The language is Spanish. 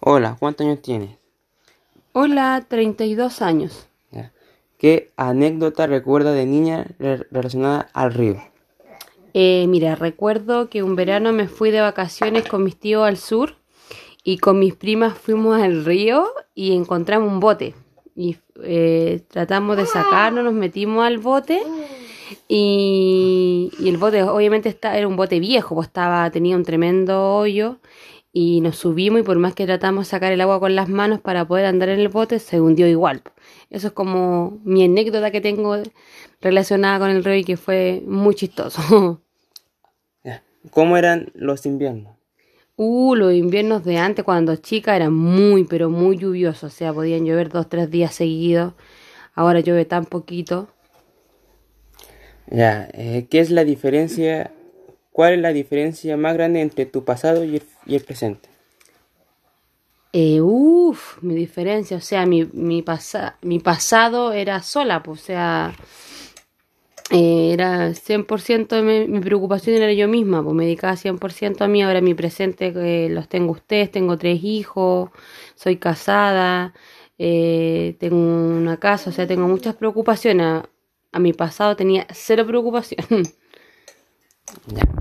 Hola, ¿cuántos años tienes? Hola, 32 años. ¿Qué anécdota recuerda de niña re- relacionada al río? Eh, mira, recuerdo que un verano me fui de vacaciones con mis tíos al sur y con mis primas fuimos al río y encontramos un bote. Y eh, tratamos de sacarnos, nos metimos al bote y, y el bote obviamente está, era un bote viejo, pues estaba, tenía un tremendo hoyo y nos subimos y por más que tratamos de sacar el agua con las manos para poder andar en el bote, se hundió igual. Eso es como mi anécdota que tengo relacionada con el río y que fue muy chistoso. ¿Cómo eran los inviernos? Uh, los inviernos de antes, cuando chica, eran muy, pero muy lluviosos. O sea, podían llover dos, tres días seguidos. Ahora llueve tan poquito. Ya. eh, ¿Qué es la diferencia? ¿Cuál es la diferencia más grande entre tu pasado y el, presente? Eh, uf, mi diferencia. O sea, mi, mi, pasa- mi pasado era sola, pues, o sea, eh, era 100% mi, mi preocupación era yo misma, pues me dedicaba 100% a mí. Ahora mi presente eh, los tengo ustedes, tengo tres hijos, soy casada, eh, tengo una casa, o sea, tengo muchas preocupaciones. A, mi pasado tenía cero preocupación. Ya.